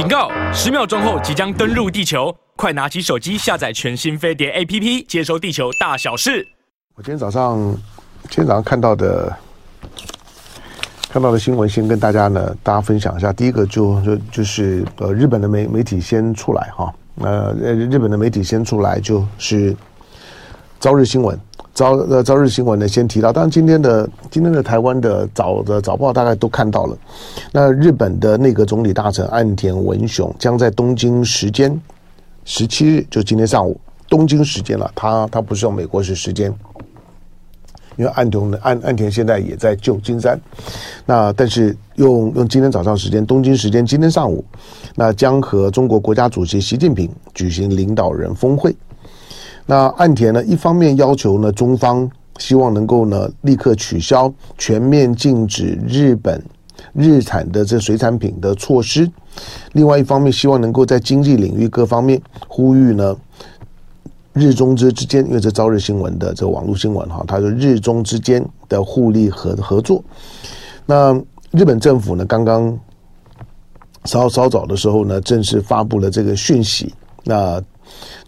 警告！十秒钟后即将登陆地球，快拿起手机下载全新飞碟 APP，接收地球大小事。我今天早上，今天早上看到的看到的新闻，先跟大家呢，大家分享一下。第一个就就就是呃，日本的媒媒体先出来哈，呃，日本的媒体先出来就是朝日新闻。朝呃朝日新闻呢，先提到，当然今天的今天的台湾的早的早报大概都看到了。那日本的内阁总理大臣岸田文雄将在东京时间十七日，就今天上午东京时间了，他他不是用美国时时间，因为岸田岸岸田现在也在旧金山。那但是用用今天早上时间，东京时间今天上午，那将和中国国家主席习近平举行领导人峰会。那岸田呢，一方面要求呢，中方希望能够呢立刻取消全面禁止日本日产的这水产品的措施；另外一方面，希望能够在经济领域各方面呼吁呢日中之之间，因为这朝日新闻的这个网络新闻哈，它说日中之间的互利合合作。那日本政府呢，刚刚稍稍早的时候呢，正式发布了这个讯息。那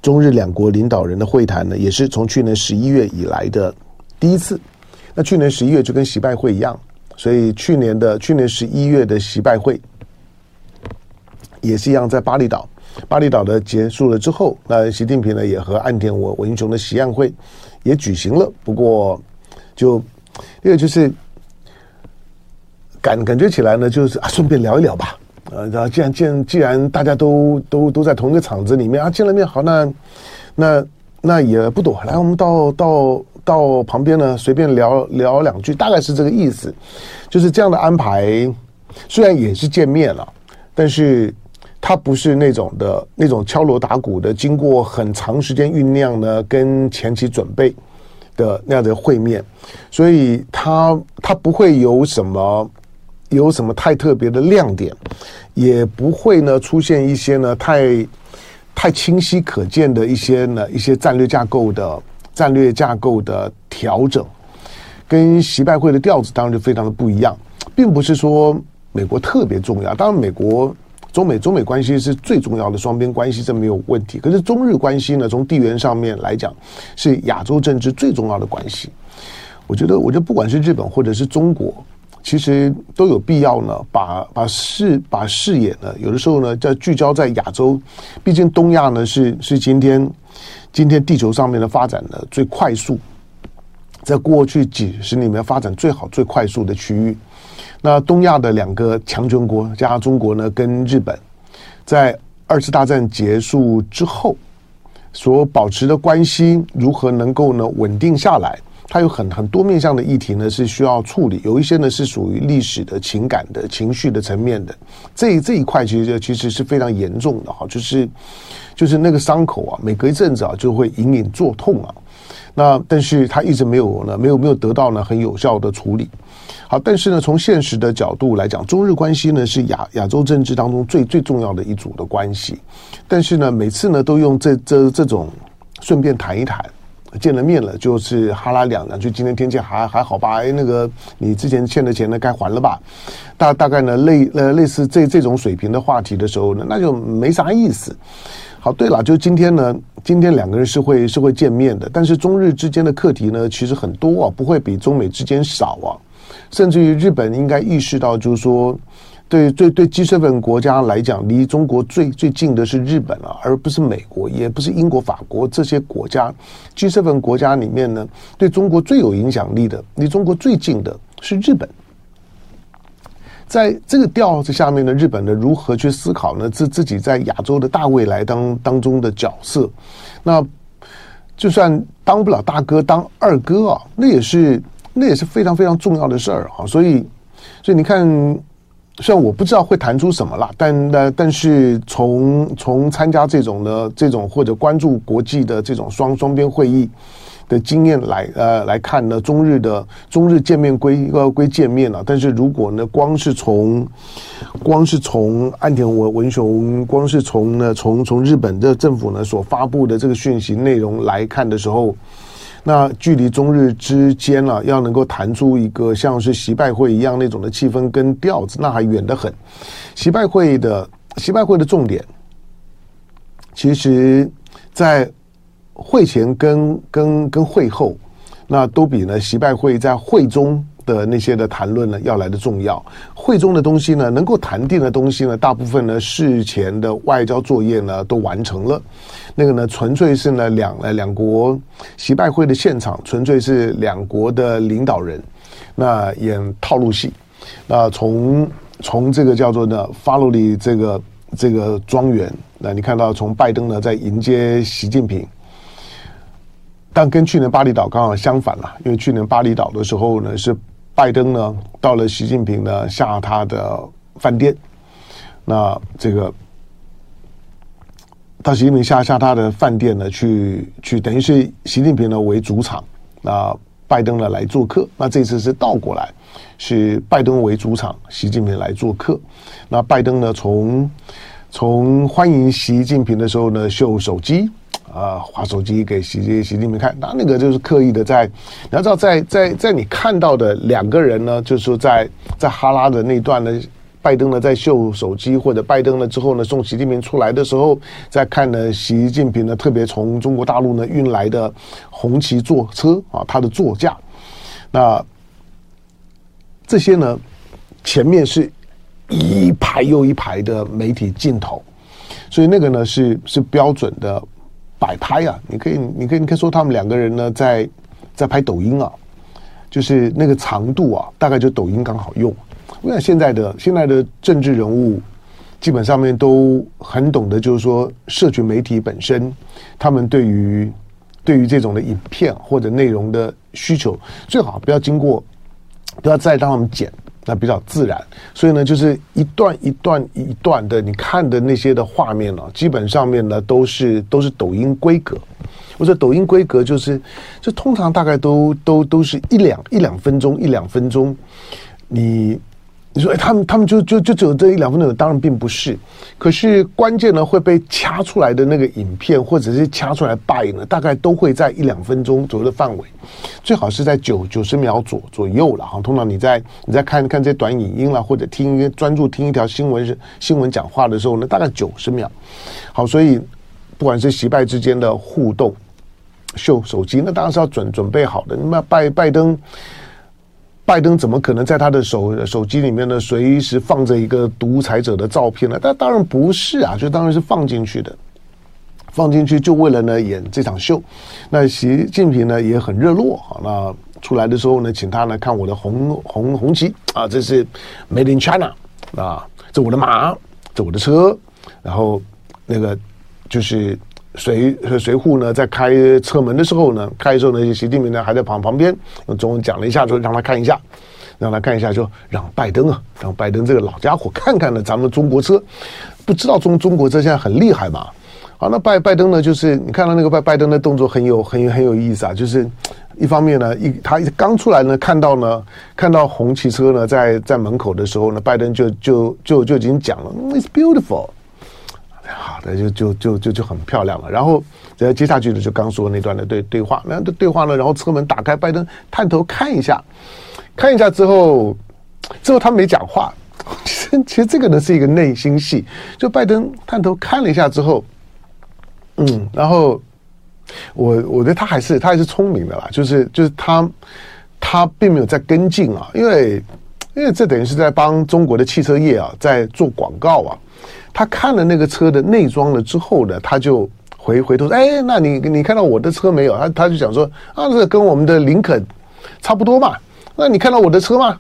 中日两国领导人的会谈呢，也是从去年十一月以来的第一次。那去年十一月就跟习拜会一样，所以去年的去年十一月的习拜会也是一样，在巴厘岛。巴厘岛的结束了之后，那习近平呢也和岸田文文雄的习案会也举行了。不过就，就因为就是感感觉起来呢，就是啊，顺便聊一聊吧。呃，既然既然既然大家都都都在同一个场子里面啊，见了面好，那那那也不躲，来，我们到到到旁边呢，随便聊聊两句，大概是这个意思。就是这样的安排，虽然也是见面了，但是它不是那种的那种敲锣打鼓的，经过很长时间酝酿呢，跟前期准备的那样的会面，所以它它不会有什么。有什么太特别的亮点，也不会呢出现一些呢太太清晰可见的一些呢一些战略架构的战略架构的调整，跟习拜会的调子当然就非常的不一样，并不是说美国特别重要，当然美国中美中美关系是最重要的双边关系，这没有问题。可是中日关系呢，从地缘上面来讲，是亚洲政治最重要的关系。我觉得，我觉得不管是日本或者是中国。其实都有必要呢，把把视把视野呢，有的时候呢，在聚焦在亚洲，毕竟东亚呢是是今天今天地球上面的发展的最快速，在过去几十年里面发展最好最快速的区域。那东亚的两个强权国加上中国呢，跟日本，在二次大战结束之后所保持的关系，如何能够呢稳定下来？它有很很多面向的议题呢，是需要处理。有一些呢是属于历史的情感的情绪的层面的，这这一块其实其实是非常严重的哈，就是就是那个伤口啊，每隔一阵子啊就会隐隐作痛啊。那但是它一直没有呢，没有没有得到呢很有效的处理。好，但是呢从现实的角度来讲，中日关系呢是亚亚洲政治当中最最重要的一组的关系。但是呢每次呢都用这这这种顺便谈一谈。见了面了，就是哈拉两两句。今天天气还还好吧？哎，那个你之前欠的钱呢，该还了吧？大大概呢，类呃类似这这种水平的话题的时候呢，那就没啥意思。好，对了，就今天呢，今天两个人是会是会见面的，但是中日之间的课题呢，其实很多啊，不会比中美之间少啊。甚至于日本应该意识到，就是说。对对对，G7 国家来讲，离中国最最近的是日本啊，而不是美国，也不是英国、法国这些国家。G7 国家里面呢，对中国最有影响力的，离中国最近的是日本。在这个调子下面呢，日本呢如何去思考呢？自自己在亚洲的大未来当当中的角色，那就算当不了大哥，当二哥啊，那也是那也是非常非常重要的事儿啊。所以，所以你看。虽然我不知道会谈出什么了，但但但是从从参加这种的这种或者关注国际的这种双双边会议的经验来呃来看呢，中日的中日见面归呃归见面了，但是如果呢光是从光是从岸田文文雄，光是从呢从从日本的政府呢所发布的这个讯息内容来看的时候。那距离中日之间呢、啊，要能够谈出一个像是习拜会一样那种的气氛跟调子，那还远得很。习拜会的习拜会的重点，其实，在会前跟跟跟会后，那都比呢习拜会在会中的那些的谈论呢要来的重要。会中的东西呢，能够谈定的东西呢，大部分呢事前的外交作业呢都完成了。那个呢，纯粹是呢两呃两国习拜会的现场，纯粹是两国的领导人那演套路戏。那从从这个叫做呢，法罗里这个这个庄园，那你看到从拜登呢在迎接习近平，但跟去年巴厘岛刚好相反了，因为去年巴厘岛的时候呢是拜登呢到了习近平呢下他的饭店，那这个。到习近平下下他的饭店呢，去去等于是习近平呢为主场，那拜登呢来做客。那这次是倒过来，是拜登为主场，习近平来做客。那拜登呢从从欢迎习近平的时候呢秀手机啊，划手机给习习近平看。那那个就是刻意的在，你要知道在在在你看到的两个人呢，就是说在在哈拉的那段呢。拜登呢在秀手机，或者拜登呢之后呢送习近平出来的时候，在看呢习近平呢特别从中国大陆呢运来的红旗座车啊，他的座驾，那这些呢前面是一排又一排的媒体镜头，所以那个呢是是标准的摆拍啊，你可以你可以你可以说他们两个人呢在在拍抖音啊，就是那个长度啊，大概就抖音刚好用。我想现在的现在的政治人物，基本上面都很懂得，就是说，社群媒体本身，他们对于对于这种的影片或者内容的需求，最好不要经过，不要再让他们剪，那比较自然。所以呢，就是一段一段一段的，你看的那些的画面呢，基本上面呢都是都是抖音规格。我说抖音规格就是，就通常大概都都都是一两一两分钟，一两分钟，你。你说，哎，他们他们就就就只有这一两分钟，当然并不是。可是关键呢，会被掐出来的那个影片，或者是掐出来拜呢，大概都会在一两分钟左右的范围，最好是在九九十秒左左右了哈。通常你在你在看看这短影音啦，或者听一个专注听一条新闻新闻讲话的时候呢，大概九十秒。好，所以不管是习拜之间的互动，秀手机，那当然是要准准备好的。那么拜拜登。拜登怎么可能在他的手手机里面呢，随时放着一个独裁者的照片呢？但当然不是啊，就当然是放进去的，放进去就为了呢演这场秀。那习近平呢也很热络啊，那出来的时候呢，请他呢看我的红红红旗啊，这是 Made in China 啊，这我的马，这我的车，然后那个就是。随随扈呢，在开车门的时候呢，开的时候呢，习近平呢还在旁旁边用中文讲了一下，说让他看一下，让他看一下，就让拜登啊，让拜登这个老家伙看看呢，咱们中国车，不知道中中国车现在很厉害嘛？好，那拜拜登呢，就是你看到那个拜拜登的动作很有很有很有意思啊，就是一方面呢，一他一刚出来呢，看到呢，看到红旗车呢在在门口的时候呢，拜登就就就就已经讲了，It's beautiful。好的，就就就就就很漂亮了。然后，接接下去的就刚说那段的对对话，那对话呢，然后车门打开，拜登探头看一下，看一下之后，之后他没讲话。其实其实这个呢是一个内心戏。就拜登探头看了一下之后，嗯，然后我我觉得他还是他还是聪明的啦，就是就是他他并没有在跟进啊，因为因为这等于是在帮中国的汽车业啊在做广告啊。他看了那个车的内装了之后呢，他就回回头说：“哎，那你你看到我的车没有？”他他就想说：“啊，这跟我们的林肯差不多嘛。那你看到我的车吗？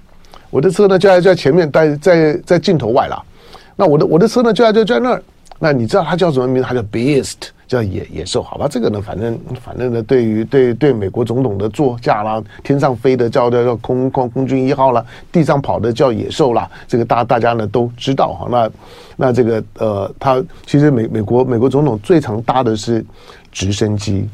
我的车呢就在就在前面，在在在镜头外了。那我的我的车呢就在就在那儿。那你知道他叫什么名字？他叫 Beast。”叫野野兽，好吧，这个呢，反正反正呢，对于对对美国总统的座驾啦，天上飞的叫叫叫空空空军一号啦，地上跑的叫野兽啦，这个大大家呢都知道哈。那那这个呃，他其实美美国美国总统最常搭的是直升机，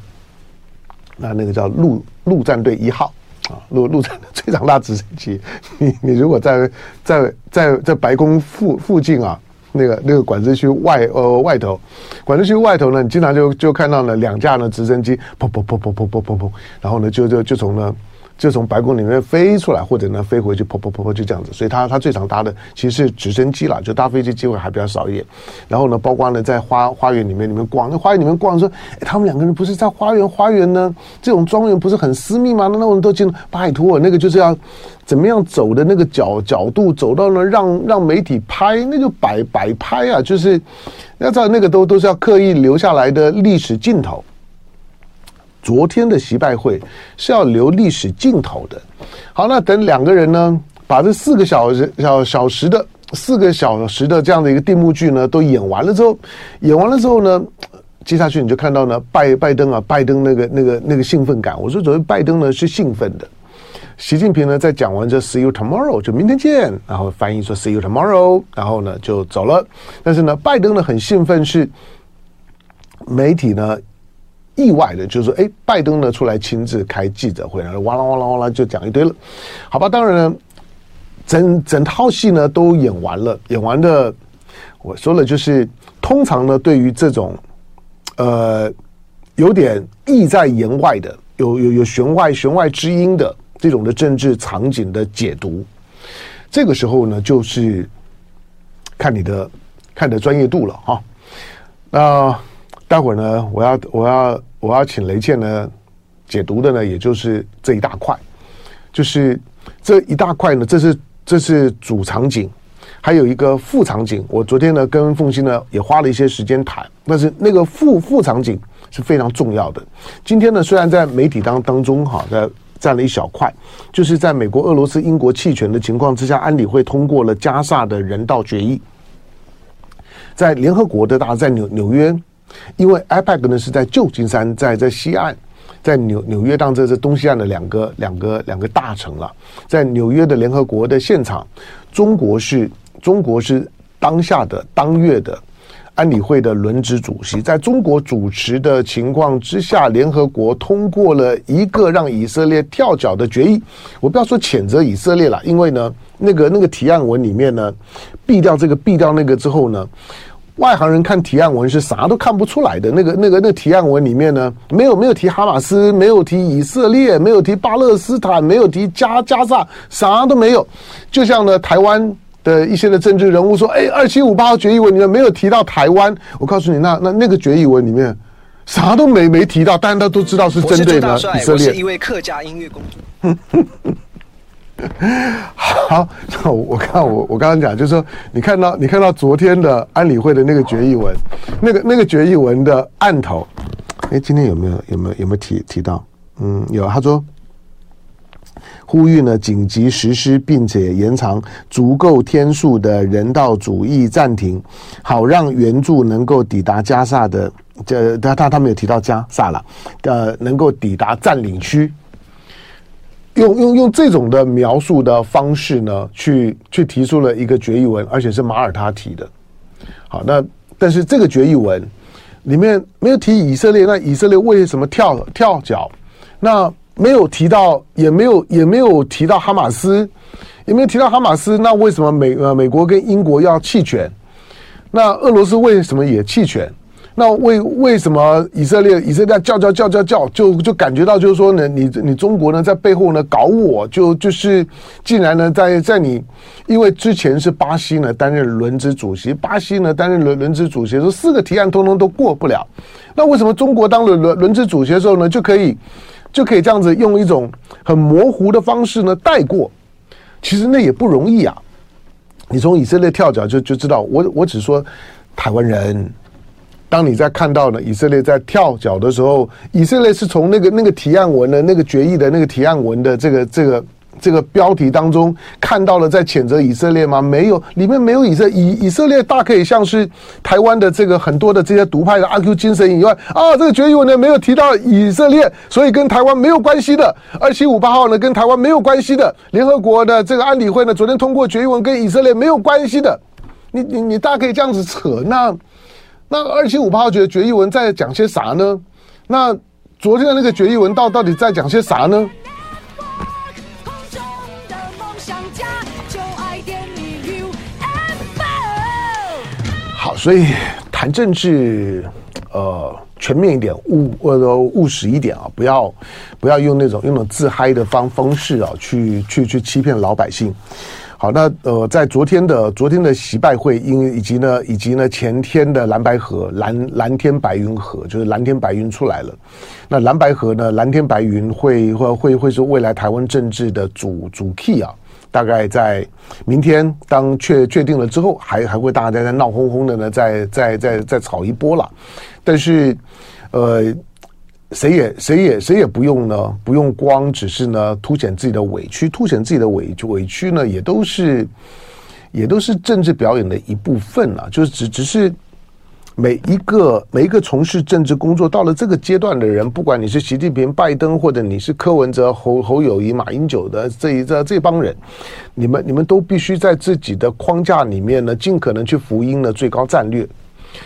那那个叫陆陆战队一号啊，陆陆战最常搭直升机。你你如果在在在在白宫附附近啊。那个那个管制区外呃外头，管制区外头呢，你经常就就看到了两架呢直升机，砰砰砰砰砰砰砰砰，然后呢就就就从呢就从白宫里面飞出来，或者呢飞回去，噗噗噗噗就这样子。所以他他最常搭的其实是直升机了，就搭飞机机会还比较少一点。然后呢，包括呢在花花园里面里面逛，那花园里面逛说，哎，他们两个人不是在花园花园呢？这种庄园不是很私密吗？那我们都进，拜托，那个就是要怎么样走的那个角角度，走到呢让让媒体拍，那就摆摆拍啊，就是要知道那个都都是要刻意留下来的历史镜头。昨天的习拜会是要留历史镜头的。好，那等两个人呢，把这四个小时小小时的四个小时的这样的一个定目剧呢，都演完了之后，演完了之后呢，接下去你就看到呢，拜拜登啊，拜登那个那个那个兴奋感。我说，昨天拜登呢是兴奋的，习近平呢在讲完这 “see you tomorrow” 就明天见，然后翻译说 “see you tomorrow”，然后呢就走了。但是呢，拜登呢很兴奋，是媒体呢。意外的就是说，哎，拜登呢出来亲自开记者会，然后哇啦哇啦哇啦就讲一堆了，好吧？当然呢，整整套戏呢都演完了，演完的我说了，就是通常呢，对于这种呃有点意在言外的，有有有弦外弦外之音的这种的政治场景的解读，这个时候呢，就是看你的看你的专业度了哈。那待会儿呢，我要我要。我要请雷倩呢解读的呢，也就是这一大块，就是这一大块呢，这是这是主场景，还有一个副场景。我昨天呢跟凤馨呢也花了一些时间谈，但是那个副副场景是非常重要的。今天呢虽然在媒体当当中哈，在占了一小块，就是在美国、俄罗斯、英国弃权的情况之下，安理会通过了加萨的人道决议，在联合国的大在纽纽约。因为 AIPAC 呢是在旧金山，在在西岸，在纽纽约当这是东西岸的两个两个两个大城了。在纽约的联合国的现场，中国是中国是当下的当月的安理会的轮值主席，在中国主持的情况之下，联合国通过了一个让以色列跳脚的决议。我不要说谴责以色列了，因为呢，那个那个提案文里面呢，毙掉这个毙掉那个之后呢。外行人看提案文是啥都看不出来的。那个、那个、那个提案文里面呢，没有没有提哈马斯，没有提以色列，没有提巴勒斯坦，没有提加加萨，啥都没有。就像呢，台湾的一些的政治人物说：“哎，二七五八号决议文里面没有提到台湾。”我告诉你，那那那个决议文里面啥都没没提到，但是他都知道是针对呢以色列。我是一位客家音乐工作。好，那我我看我我刚刚讲，就是说，你看到你看到昨天的安理会的那个决议文，那个那个决议文的案头，哎，今天有没有有没有有没有提提到？嗯，有，他说呼吁呢紧急实施并且延长足够天数的人道主义暂停，好让援助能够抵达加萨的，这他他他没有提到加萨了，呃，能够抵达占领区。用用用这种的描述的方式呢，去去提出了一个决议文，而且是马耳他提的。好，那但是这个决议文里面没有提以色列，那以色列为什么跳跳脚？那没有提到，也没有也没有提到哈马斯，也没有提到哈马斯。那为什么美呃美国跟英国要弃权？那俄罗斯为什么也弃权？那为为什么以色列以色列叫叫叫叫叫，就就感觉到就是说呢，你你中国呢在背后呢搞我，就就是竟然呢在在你，因为之前是巴西呢担任轮值主席，巴西呢担任轮轮值主席，说四个提案通通都过不了，那为什么中国当了轮轮值主席的时候呢就可以就可以这样子用一种很模糊的方式呢带过？其实那也不容易啊，你从以色列跳脚就就知道，我我只说台湾人。当你在看到呢，以色列在跳脚的时候，以色列是从那个那个提案文的那个决议的那个提案文的这个这个这个标题当中看到了在谴责以色列吗？没有，里面没有以色以以色列大可以像是台湾的这个很多的这些独派的阿 Q 精神以外啊，这个决议文呢没有提到以色列，所以跟台湾没有关系的。二七五八号呢跟台湾没有关系的，联合国的这个安理会呢昨天通过决议文跟以色列没有关系的。你你你大可以这样子扯那。那二七五八号决决议文在讲些啥呢？那昨天的那个决议文到到底在讲些啥呢？好，所以谈政治，呃，全面一点，务呃务实一点啊，不要不要用那种用那种自嗨的方方式啊，去去去欺骗老百姓。好，那呃，在昨天的昨天的习拜会，因以及呢以及呢前天的蓝白河蓝蓝天白云河，就是蓝天白云出来了。那蓝白河呢，蓝天白云会会会会是未来台湾政治的主主 key 啊。大概在明天当确确定了之后，还还会大家在闹哄哄的呢，再再再再炒一波了。但是，呃。谁也谁也谁也不用呢，不用光只是呢凸显自己的委屈，凸显自己的委屈委屈呢，也都是也都是政治表演的一部分啊。就是只只是每一个每一个从事政治工作到了这个阶段的人，不管你是习近平、拜登，或者你是柯文哲、侯侯友谊、马英九的这一这这帮人，你们你们都必须在自己的框架里面呢，尽可能去福音呢最高战略。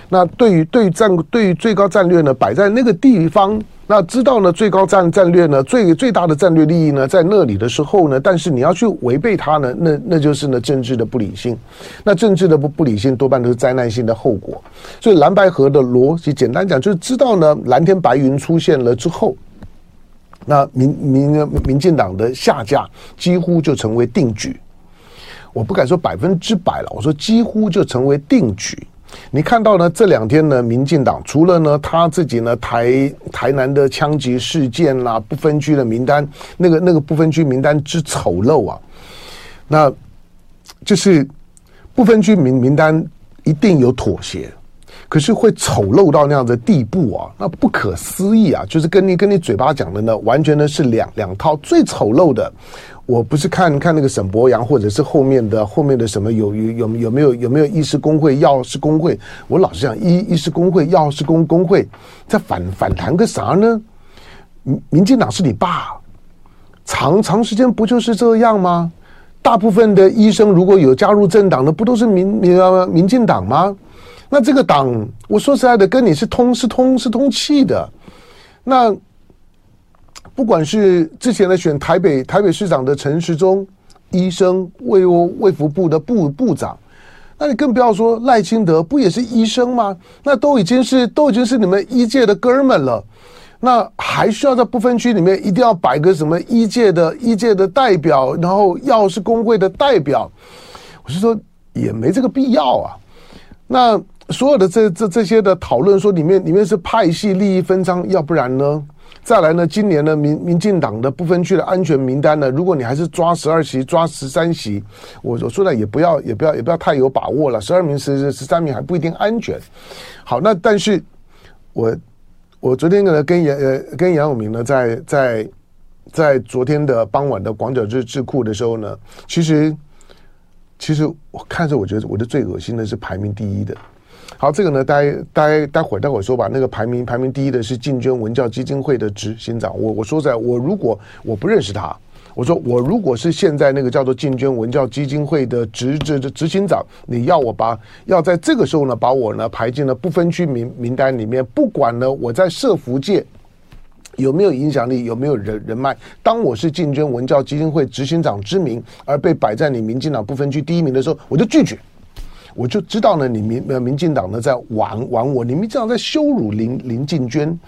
那对于对于战对于最高战略呢，摆在那个地方，那知道呢最高战战略呢最最大的战略利益呢在那里的时候呢，但是你要去违背它呢，那那就是呢政治的不理性。那政治的不不理性多半都是灾难性的后果。所以蓝白河的逻辑，简单讲就是知道呢蓝天白云出现了之后，那民民民进党的下架几乎就成为定局。我不敢说百分之百了，我说几乎就成为定局。你看到呢？这两天呢，民进党除了呢他自己呢台台南的枪击事件啦、不分区的名单，那个那个不分区名单之丑陋啊，那就是不分区名名单一定有妥协，可是会丑陋到那样的地步啊，那不可思议啊！就是跟你跟你嘴巴讲的呢，完全呢是两两套，最丑陋的。我不是看看那个沈博洋，或者是后面的后面的什么有有有有没有有没有医师工会、药师工会？我老是讲，医医师工会、药师公工会在反反弹个啥呢？民民进党是你爸，长长时间不就是这样吗？大部分的医生如果有加入政党的，不都是民民民进党吗？那这个党，我说实在的，跟你是通是通是通气的，那。不管是之前的选台北台北市长的陈时中医生，卫卫福部的部部长，那你更不要说赖清德，不也是医生吗？那都已经是都已经是你们医界的哥们了，那还需要在不分区里面一定要摆个什么医界的医界的代表，然后药师工会的代表，我是说也没这个必要啊。那所有的这这这些的讨论说里面里面是派系利益分赃，要不然呢？再来呢，今年呢，民民进党的不分区的安全名单呢，如果你还是抓十二席、抓十三席，我我说的也不要、也不要、也不要太有把握了。十二名、十十三名还不一定安全。好，那但是我我昨天呢，跟杨呃跟杨永明呢，在在在昨天的傍晚的广角智智库的时候呢，其实其实我看着，我觉得我的最恶心的是排名第一的。好，这个呢，待待待会儿待会儿说吧。那个排名排名第一的是进捐文教基金会的执行长。我我说实在，我如果我不认识他，我说我如果是现在那个叫做进捐文教基金会的执执执行长，你要我把要在这个时候呢，把我呢排进了不分区名名单里面，不管呢我在社福界有没有影响力，有没有人人脉，当我是进捐文教基金会执行长之名而被摆在你民进党不分区第一名的时候，我就拒绝。我就知道呢，你民呃民进党呢在玩玩我，你民进党在羞辱林林进娟，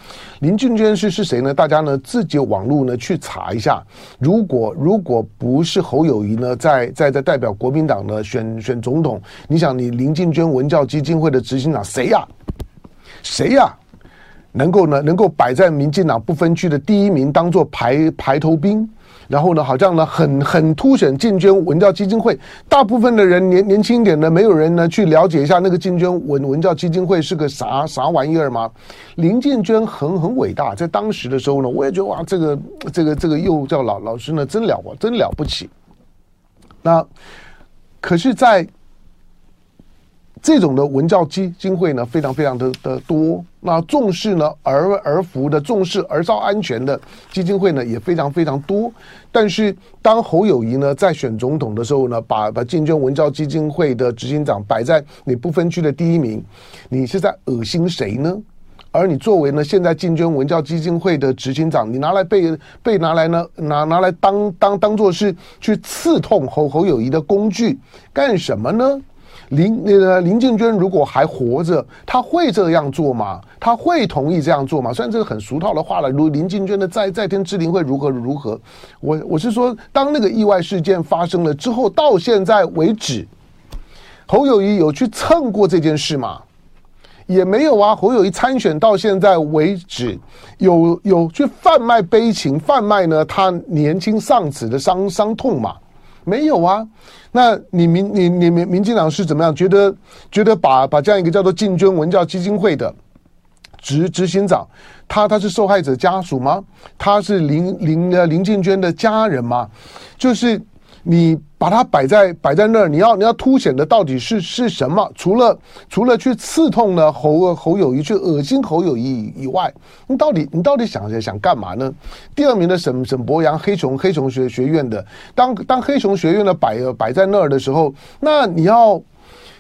林进娟是是谁呢？大家呢自己网络呢去查一下。如果如果不是侯友宜呢在在在代表国民党呢选选总统，你想你林进娟文教基金会的执行长谁呀？谁呀？能够呢能够摆在民进党不分区的第一名，当做排排头兵？然后呢，好像呢，很很凸显进捐文教基金会。大部分的人年年轻一点的，没有人呢去了解一下那个进捐文文教基金会是个啥啥玩意儿吗？林进捐很很伟大，在当时的时候呢，我也觉得哇，这个这个这个幼教老老师呢，真了不真了不起。那可是，在这种的文教基金会呢，非常非常的的多。那重视呢儿儿福的，重视儿少安全的基金会呢，也非常非常多。但是当侯友宜呢在选总统的时候呢，把把进捐文教基金会的执行长摆在你不分区的第一名，你是在恶心谁呢？而你作为呢现在进捐文教基金会的执行长，你拿来被被拿来呢拿拿来当当当做是去刺痛侯侯友宜的工具干什么呢？林那个林静娟如果还活着，他会这样做吗？他会同意这样做吗？虽然这个很俗套的话了，如林静娟的在在天之灵会如何如何？我我是说，当那个意外事件发生了之后，到现在为止，侯友谊有去蹭过这件事吗？也没有啊。侯友谊参选到现在为止，有有去贩卖悲情，贩卖呢他年轻丧子的伤伤痛嘛？没有啊。那你民你你民民进党是怎么样？觉得觉得把把这样一个叫做进军文教基金会的执执行长，他他是受害者家属吗？他是林林呃林进娟的家人吗？就是。你把它摆在摆在那儿，你要你要凸显的到底是是什么？除了除了去刺痛呢侯侯友谊，去恶心侯友谊以外，你到底你到底想想干嘛呢？第二名的沈沈博洋，黑熊黑熊学学院的，当当黑熊学院的摆摆在那儿的时候，那你要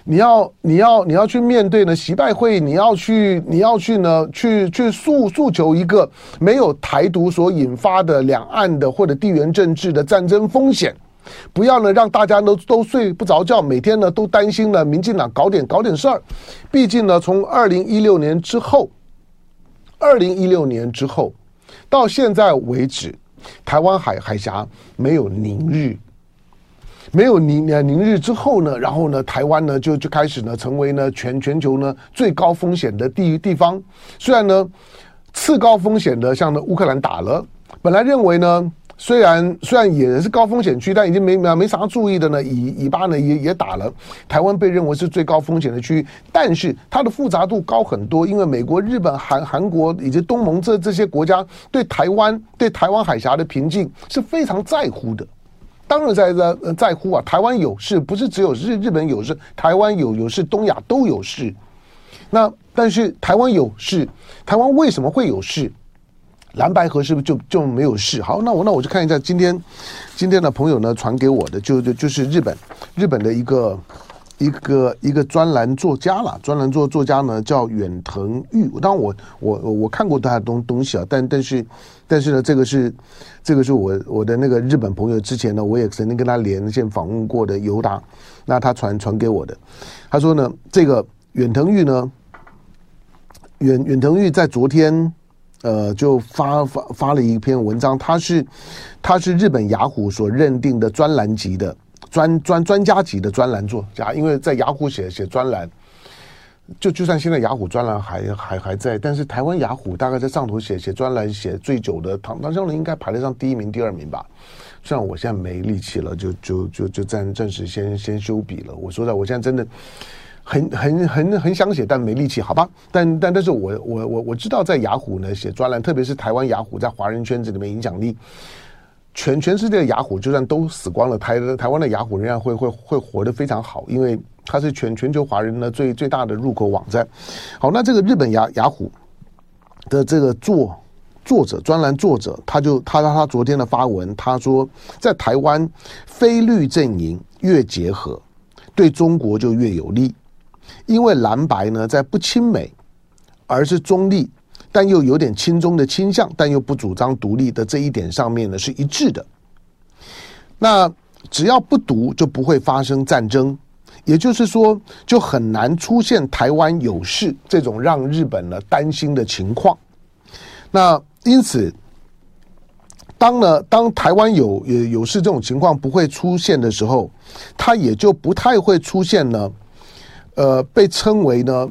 你要你要你要去面对呢习拜会，你要去你要去呢去去诉诉求一个没有台独所引发的两岸的或者地缘政治的战争风险。不要呢，让大家都都睡不着觉，每天呢都担心呢，民进党搞点搞点事儿。毕竟呢，从二零一六年之后，二零一六年之后到现在为止，台湾海海峡没有宁日，没有宁宁日之后呢，然后呢，台湾呢就就开始呢成为呢全全球呢最高风险的地地方。虽然呢次高风险的像呢乌克兰打了，本来认为呢。虽然虽然也是高风险区，但已经没没没啥注意的呢。以以巴呢也也打了，台湾被认为是最高风险的区域，但是它的复杂度高很多，因为美国、日本、韩韩国以及东盟这这些国家对台湾对台湾海峡的平静是非常在乎的。当然在在在乎啊，台湾有事不是只有日日本有事，台湾有有事，东亚都有事。那但是台湾有事，台湾为什么会有事？蓝白河是不是就就没有事？好，那我那我就看一下今天今天的朋友呢传给我的，就就就是日本日本的一个一个一个专栏作家了，专栏作作家呢叫远藤玉。当然我我我看过他的东东西啊，但但是但是呢，这个是这个是我我的那个日本朋友之前呢，我也曾经跟他连线访问过的尤达，那他传传给我的，他说呢，这个远藤玉呢，远远藤玉在昨天。呃，就发发发了一篇文章，他是他是日本雅虎所认定的专栏级的专专专家级的专栏作家，因为在雅虎写写专栏，就就算现在雅虎专栏还还还在，但是台湾雅虎大概在上头写写专栏写最久的唐唐湘龙应该排得上第一名、第二名吧。虽然我现在没力气了，就就就就暂暂时先先休笔了。我说的，我现在真的。很很很很想写，但没力气，好吧？但但但是我我我我知道，在雅虎呢写专栏，特别是台湾雅虎在华人圈子里面影响力，全全世界的雅虎就算都死光了，台台湾的雅虎仍然会会会活得非常好，因为它是全全球华人呢最最大的入口网站。好，那这个日本雅雅虎的这个作作者专栏作者，他就他他他昨天的发文，他说在台湾非绿阵营越结合，对中国就越有利。因为蓝白呢，在不亲美，而是中立，但又有点亲中的倾向，但又不主张独立的这一点上面呢，是一致的。那只要不独，就不会发生战争，也就是说，就很难出现台湾有事这种让日本呢担心的情况。那因此，当呢，当台湾有有有事这种情况不会出现的时候，它也就不太会出现呢。呃，被称为呢，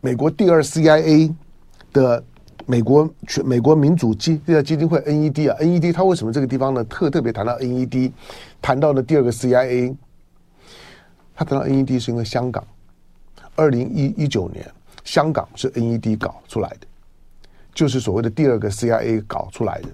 美国第二 CIA 的美国全美国民主基这个基金会 NED 啊，NED 它为什么这个地方呢特特别谈到 NED，谈到了第二个 CIA，他谈到 NED 是因为香港，二零一一九年香港是 NED 搞出来的，就是所谓的第二个 CIA 搞出来的，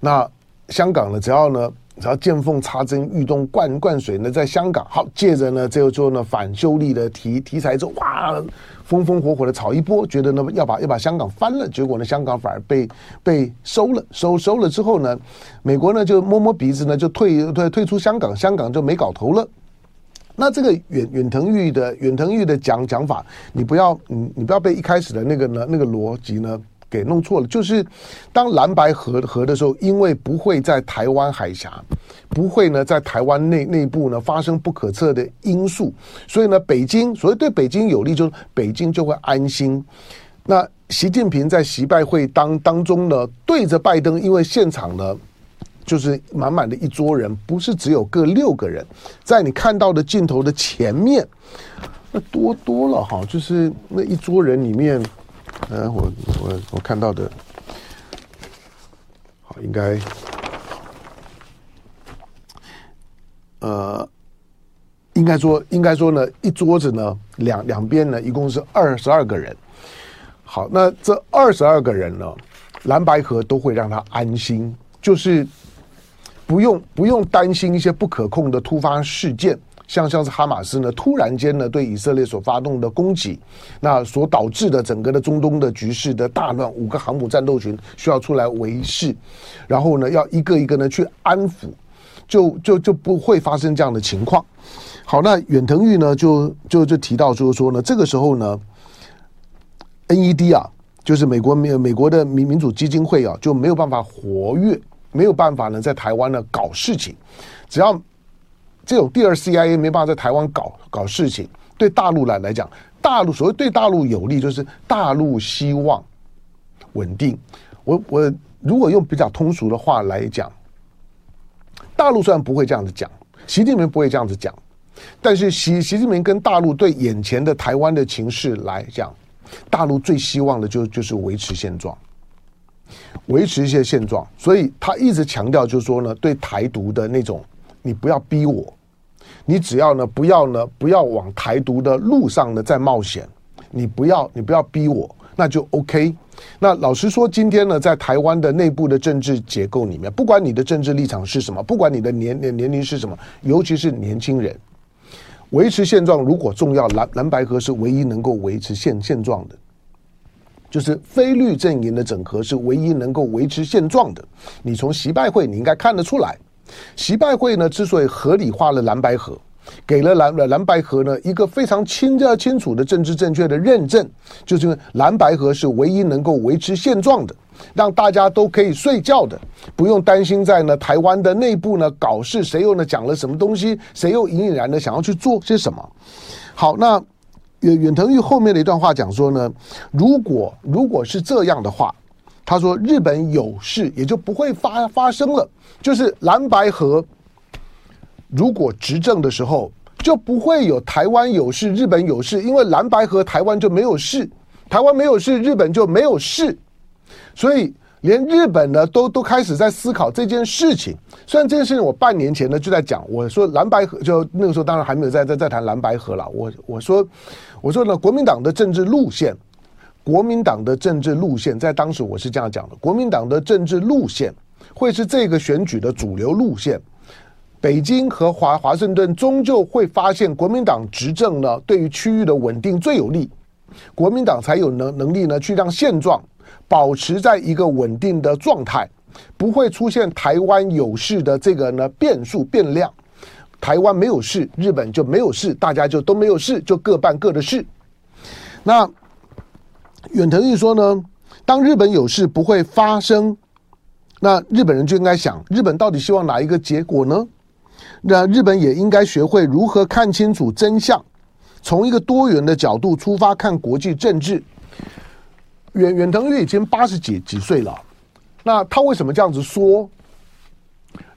那香港呢，只要呢。只要见缝插针、欲动灌灌水呢，在香港好，借着呢，这个做呢，反修例的题题材之后，哇，风风火火的炒一波，觉得呢要把要把香港翻了，结果呢，香港反而被被收了，收收了之后呢，美国呢就摸摸鼻子呢，就退退退出香港，香港就没搞头了。那这个远远藤玉的远藤玉的讲讲法，你不要你你不要被一开始的那个呢那个逻辑呢给弄错了，就是当蓝白合合的时候，因为不会在台湾海峡，不会呢在台湾内内部呢发生不可测的因素，所以呢，北京所谓对北京有利，就是北京就会安心。那习近平在习拜会当当中呢，对着拜登，因为现场呢就是满满的一桌人，不是只有各六个人，在你看到的镜头的前面，那多多了哈，就是那一桌人里面。嗯，我我我看到的，好，应该，呃，应该说，应该说呢，一桌子呢，两两边呢，一共是二十二个人。好，那这二十二个人呢，蓝白合都会让他安心，就是不用不用担心一些不可控的突发事件。像像是哈马斯呢，突然间呢对以色列所发动的攻击，那所导致的整个的中东的局势的大乱，五个航母战斗群需要出来维系，然后呢要一个一个呢去安抚，就就就不会发生这样的情况。好，那远藤玉呢就就就提到就是说呢，这个时候呢，NED 啊，就是美国美美国的民民主基金会啊，就没有办法活跃，没有办法呢在台湾呢搞事情，只要。这种第二 CIA 没办法在台湾搞搞事情，对大陆来来讲，大陆所谓对大陆有利，就是大陆希望稳定。我我如果用比较通俗的话来讲，大陆虽然不会这样子讲，习近平不会这样子讲，但是习习近平跟大陆对眼前的台湾的情势来讲，大陆最希望的就就是维持现状，维持一些现状。所以他一直强调就是说呢，对台独的那种，你不要逼我。你只要呢，不要呢，不要往台独的路上呢再冒险。你不要，你不要逼我，那就 OK。那老实说，今天呢，在台湾的内部的政治结构里面，不管你的政治立场是什么，不管你的年年年龄是什么，尤其是年轻人，维持现状如果重要，蓝蓝白合是唯一能够维持现现状的，就是非绿阵营的整合是唯一能够维持现状的。你从习拜会，你应该看得出来。习拜会呢，之所以合理化了蓝白河，给了蓝蓝白河呢一个非常清的清楚的政治正确的认证，就是蓝白河是唯一能够维持现状的，让大家都可以睡觉的，不用担心在呢台湾的内部呢搞事，谁又呢讲了什么东西，谁又隐隐然的想要去做些什么。好，那远远藤玉后面的一段话讲说呢，如果如果是这样的话。他说：“日本有事也就不会发发生了，就是蓝白河如果执政的时候，就不会有台湾有事，日本有事，因为蓝白河台湾就没有事，台湾没有事，日本就没有事，所以连日本呢都都开始在思考这件事情。虽然这件事情我半年前呢就在讲，我说蓝白河就那个时候当然还没有在在在谈蓝白河了，我我说我说呢国民党的政治路线。”国民党的政治路线，在当时我是这样讲的：国民党的政治路线会是这个选举的主流路线。北京和华华盛顿终究会发现，国民党执政呢，对于区域的稳定最有利，国民党才有能能力呢，去让现状保持在一个稳定的状态，不会出现台湾有事的这个呢变数变量。台湾没有事，日本就没有事，大家就都没有事，就各办各的事。那。远藤裕说呢，当日本有事不会发生，那日本人就应该想，日本到底希望哪一个结果呢？那日本也应该学会如何看清楚真相，从一个多元的角度出发看国际政治。远远藤裕已经八十几几岁了，那他为什么这样子说？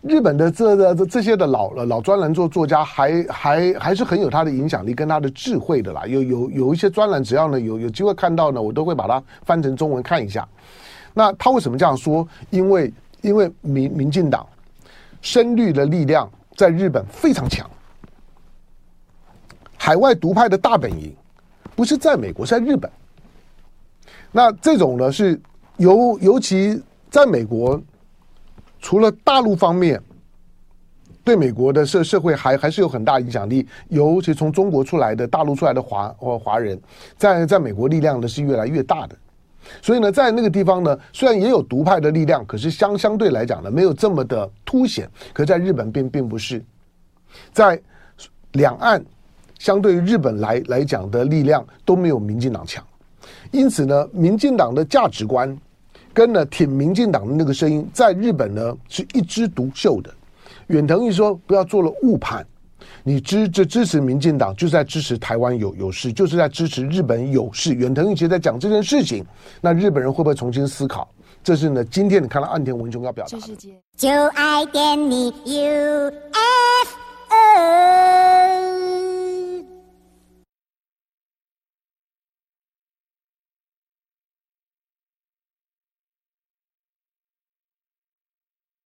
日本的这这这些的老老专栏作作家还还还是很有他的影响力跟他的智慧的啦。有有有一些专栏，只要呢有有机会看到呢，我都会把它翻成中文看一下。那他为什么这样说？因为因为民民进党深绿的力量在日本非常强，海外独派的大本营不是在美国，是在日本。那这种呢是尤尤其在美国。除了大陆方面对美国的社社会还还是有很大影响力，尤其从中国出来的大陆出来的华或华人，在在美国力量呢是越来越大的。所以呢，在那个地方呢，虽然也有独派的力量，可是相相对来讲呢，没有这么的凸显。可在日本并并不是，在两岸相对于日本来来讲的力量都没有民进党强。因此呢，民进党的价值观跟呢挺民进党的那个声音，在日本呢是一枝独秀的。远藤一说不要做了误判，你支这支持民进党，就是在支持台湾有有事，就是在支持日本有事。远藤一其实在讲这件事情，那日本人会不会重新思考？这是呢，今天你看到岸田文雄要表达的。就爱点你 UFO。